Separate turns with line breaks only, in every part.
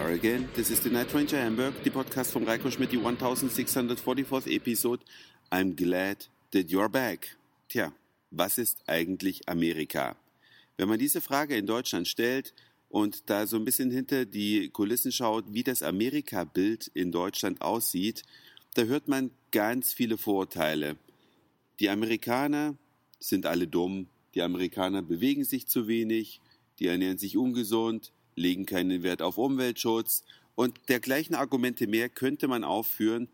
are again. This is the Night Ranger Hamburg, the podcast from Reiko Schmidt, the 1644th episode. I'm glad that you're back. Tja, was ist eigentlich Amerika? Wenn man diese Frage in Deutschland stellt und da so ein bisschen hinter die Kulissen schaut, wie das Amerika-Bild in Deutschland aussieht, da hört man ganz viele Vorurteile. Die Amerikaner sind alle dumm, die Amerikaner bewegen sich zu wenig, die ernähren sich ungesund, legen keinen Wert auf Umweltschutz und dergleichen Argumente mehr könnte man aufführen,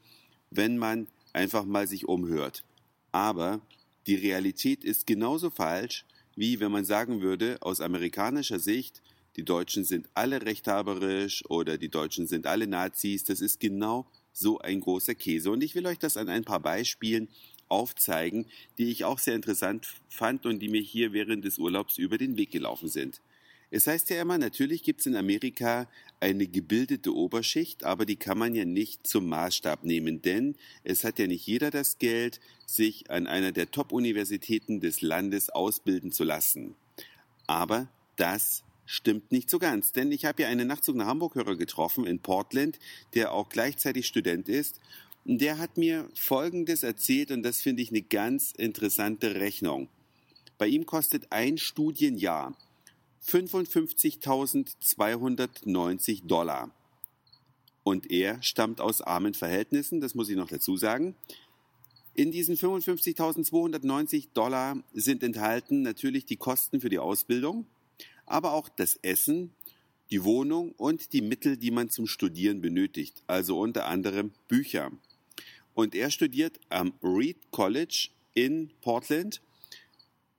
wenn man einfach mal sich umhört. Aber die Realität ist genauso falsch, wie wenn man sagen würde, aus amerikanischer Sicht, die Deutschen sind alle rechthaberisch oder die Deutschen sind alle Nazis. Das ist genau so ein großer Käse. Und ich will euch das an ein paar Beispielen aufzeigen, die ich auch sehr interessant fand und die mir hier während des Urlaubs über den Weg gelaufen sind. Es heißt ja immer, natürlich gibt es in Amerika eine gebildete Oberschicht, aber die kann man ja nicht zum Maßstab nehmen, denn es hat ja nicht jeder das Geld, sich an einer der Top-Universitäten des Landes ausbilden zu lassen. Aber das stimmt nicht so ganz, denn ich habe ja einen Nachtzug nach Hamburg-Hörer getroffen in Portland, der auch gleichzeitig Student ist. Und der hat mir Folgendes erzählt und das finde ich eine ganz interessante Rechnung. Bei ihm kostet ein Studienjahr 55.290 Dollar. Und er stammt aus armen Verhältnissen, das muss ich noch dazu sagen. In diesen 55.290 Dollar sind enthalten natürlich die Kosten für die Ausbildung, aber auch das Essen, die Wohnung und die Mittel, die man zum Studieren benötigt, also unter anderem Bücher. Und er studiert am Reed College in Portland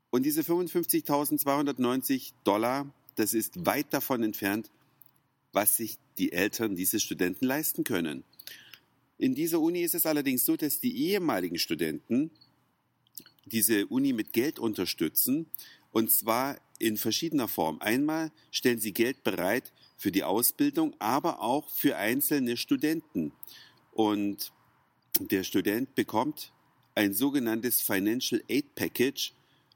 und diese 55.290 Dollar, das ist weit davon entfernt, was sich die Eltern dieses Studenten leisten können. In dieser Uni ist es allerdings so, dass die ehemaligen Studenten diese Uni mit Geld unterstützen und zwar in verschiedener Form. Einmal stellen sie Geld bereit für die Ausbildung, aber auch für einzelne Studenten. Und der Student bekommt ein sogenanntes Financial Aid Package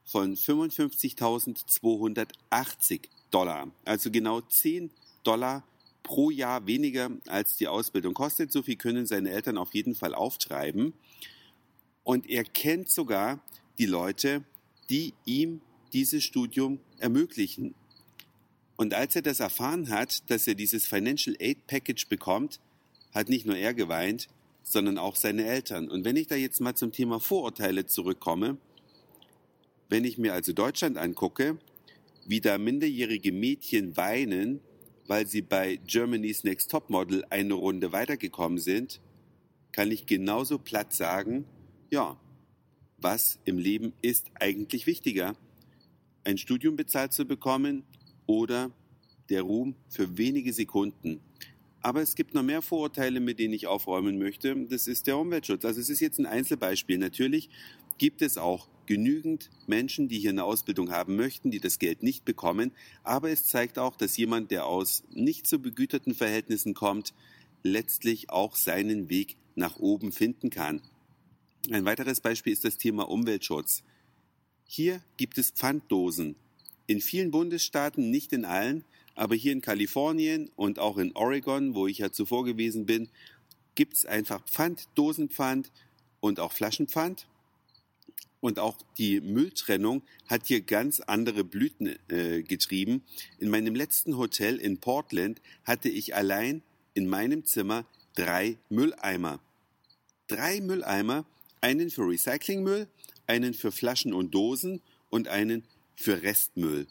von 55.280 Dollar. Also genau 10 Dollar pro Jahr weniger als die Ausbildung kostet. So viel können seine Eltern auf jeden Fall auftreiben. Und er kennt sogar die Leute, die ihm dieses Studium ermöglichen. Und als er das erfahren hat, dass er dieses Financial Aid Package bekommt, hat nicht nur er geweint, sondern auch seine Eltern. Und wenn ich da jetzt mal zum Thema Vorurteile zurückkomme, wenn ich mir also Deutschland angucke, wie da minderjährige Mädchen weinen, weil sie bei Germany's Next Top Model eine Runde weitergekommen sind, kann ich genauso platt sagen, ja, was im Leben ist eigentlich wichtiger? Ein Studium bezahlt zu bekommen oder der Ruhm für wenige Sekunden. Aber es gibt noch mehr Vorurteile, mit denen ich aufräumen möchte. Das ist der Umweltschutz. Also es ist jetzt ein Einzelbeispiel. Natürlich gibt es auch genügend Menschen, die hier eine Ausbildung haben möchten, die das Geld nicht bekommen. Aber es zeigt auch, dass jemand, der aus nicht so begüterten Verhältnissen kommt, letztlich auch seinen Weg nach oben finden kann. Ein weiteres Beispiel ist das Thema Umweltschutz. Hier gibt es Pfanddosen. In vielen Bundesstaaten, nicht in allen, aber hier in Kalifornien und auch in Oregon, wo ich ja zuvor gewesen bin, gibt es einfach Pfand, Dosenpfand und auch Flaschenpfand. Und auch die Mülltrennung hat hier ganz andere Blüten äh, getrieben. In meinem letzten Hotel in Portland hatte ich allein in meinem Zimmer drei Mülleimer. Drei Mülleimer, einen für Recyclingmüll, einen für Flaschen und Dosen und einen für Restmüll.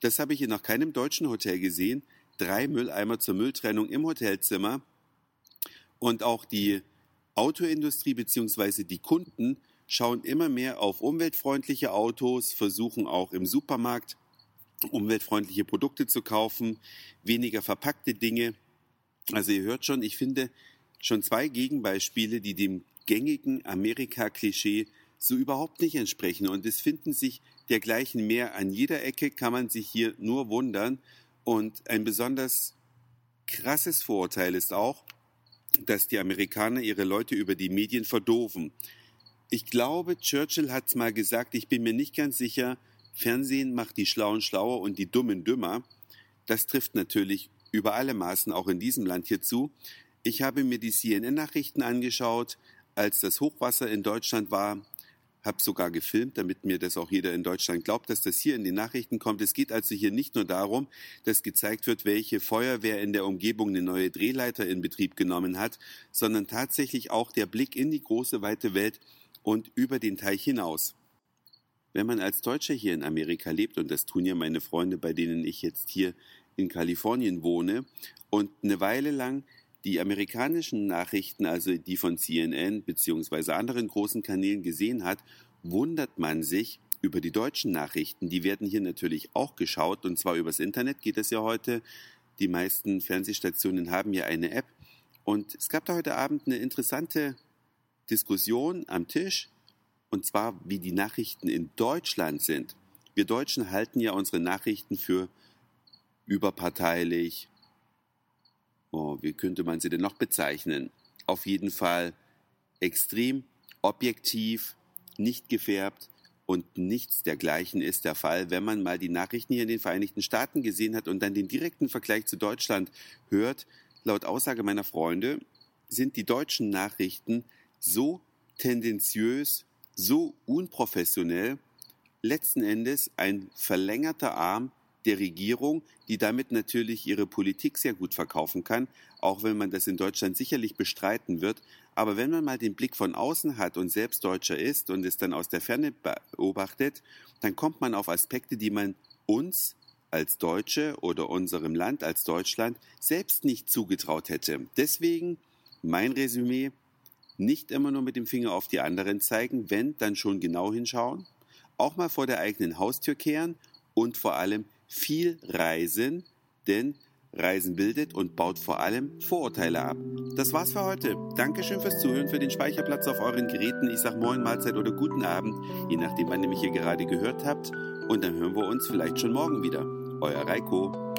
Das habe ich in noch keinem deutschen Hotel gesehen. Drei Mülleimer zur Mülltrennung im Hotelzimmer. Und auch die Autoindustrie bzw. die Kunden schauen immer mehr auf umweltfreundliche Autos, versuchen auch im Supermarkt umweltfreundliche Produkte zu kaufen, weniger verpackte Dinge. Also ihr hört schon, ich finde schon zwei Gegenbeispiele, die dem gängigen Amerika-Klischee so überhaupt nicht entsprechen. Und es finden sich dergleichen mehr. An jeder Ecke kann man sich hier nur wundern. Und ein besonders krasses Vorurteil ist auch, dass die Amerikaner ihre Leute über die Medien verdoven. Ich glaube, Churchill hat es mal gesagt, ich bin mir nicht ganz sicher, Fernsehen macht die Schlauen schlauer und die Dummen dümmer. Das trifft natürlich über alle Maßen auch in diesem Land hierzu. Ich habe mir die CNN-Nachrichten angeschaut, als das Hochwasser in Deutschland war, habe sogar gefilmt, damit mir das auch jeder in Deutschland glaubt, dass das hier in den Nachrichten kommt. Es geht also hier nicht nur darum, dass gezeigt wird, welche Feuerwehr in der Umgebung eine neue Drehleiter in Betrieb genommen hat, sondern tatsächlich auch der Blick in die große weite Welt und über den Teich hinaus. Wenn man als Deutscher hier in Amerika lebt, und das tun ja meine Freunde, bei denen ich jetzt hier in Kalifornien wohne, und eine Weile lang die amerikanischen Nachrichten, also die von CNN bzw. anderen großen Kanälen gesehen hat, wundert man sich über die deutschen Nachrichten. Die werden hier natürlich auch geschaut und zwar übers Internet geht es ja heute. Die meisten Fernsehstationen haben ja eine App und es gab da heute Abend eine interessante Diskussion am Tisch und zwar wie die Nachrichten in Deutschland sind. Wir Deutschen halten ja unsere Nachrichten für überparteilich, oh, wie könnte man sie denn noch bezeichnen? Auf jeden Fall extrem objektiv, nicht gefärbt und nichts dergleichen ist der Fall, wenn man mal die Nachrichten hier in den Vereinigten Staaten gesehen hat und dann den direkten Vergleich zu Deutschland hört. Laut Aussage meiner Freunde sind die deutschen Nachrichten so tendenziös, so unprofessionell, letzten Endes ein verlängerter Arm der Regierung, die damit natürlich ihre Politik sehr gut verkaufen kann, auch wenn man das in Deutschland sicherlich bestreiten wird. Aber wenn man mal den Blick von außen hat und selbst Deutscher ist und es dann aus der Ferne beobachtet, dann kommt man auf Aspekte, die man uns als Deutsche oder unserem Land als Deutschland selbst nicht zugetraut hätte. Deswegen mein Resümee, nicht immer nur mit dem Finger auf die anderen zeigen, wenn, dann schon genau hinschauen, auch mal vor der eigenen Haustür kehren und vor allem viel reisen, denn Reisen bildet und baut vor allem Vorurteile ab. Das war's für heute. Dankeschön fürs Zuhören, für den Speicherplatz auf euren Geräten. Ich sag Moin, Mahlzeit oder guten Abend, je nachdem, wann ihr mich hier gerade gehört habt. Und dann hören wir uns vielleicht schon morgen wieder. Euer Reiko.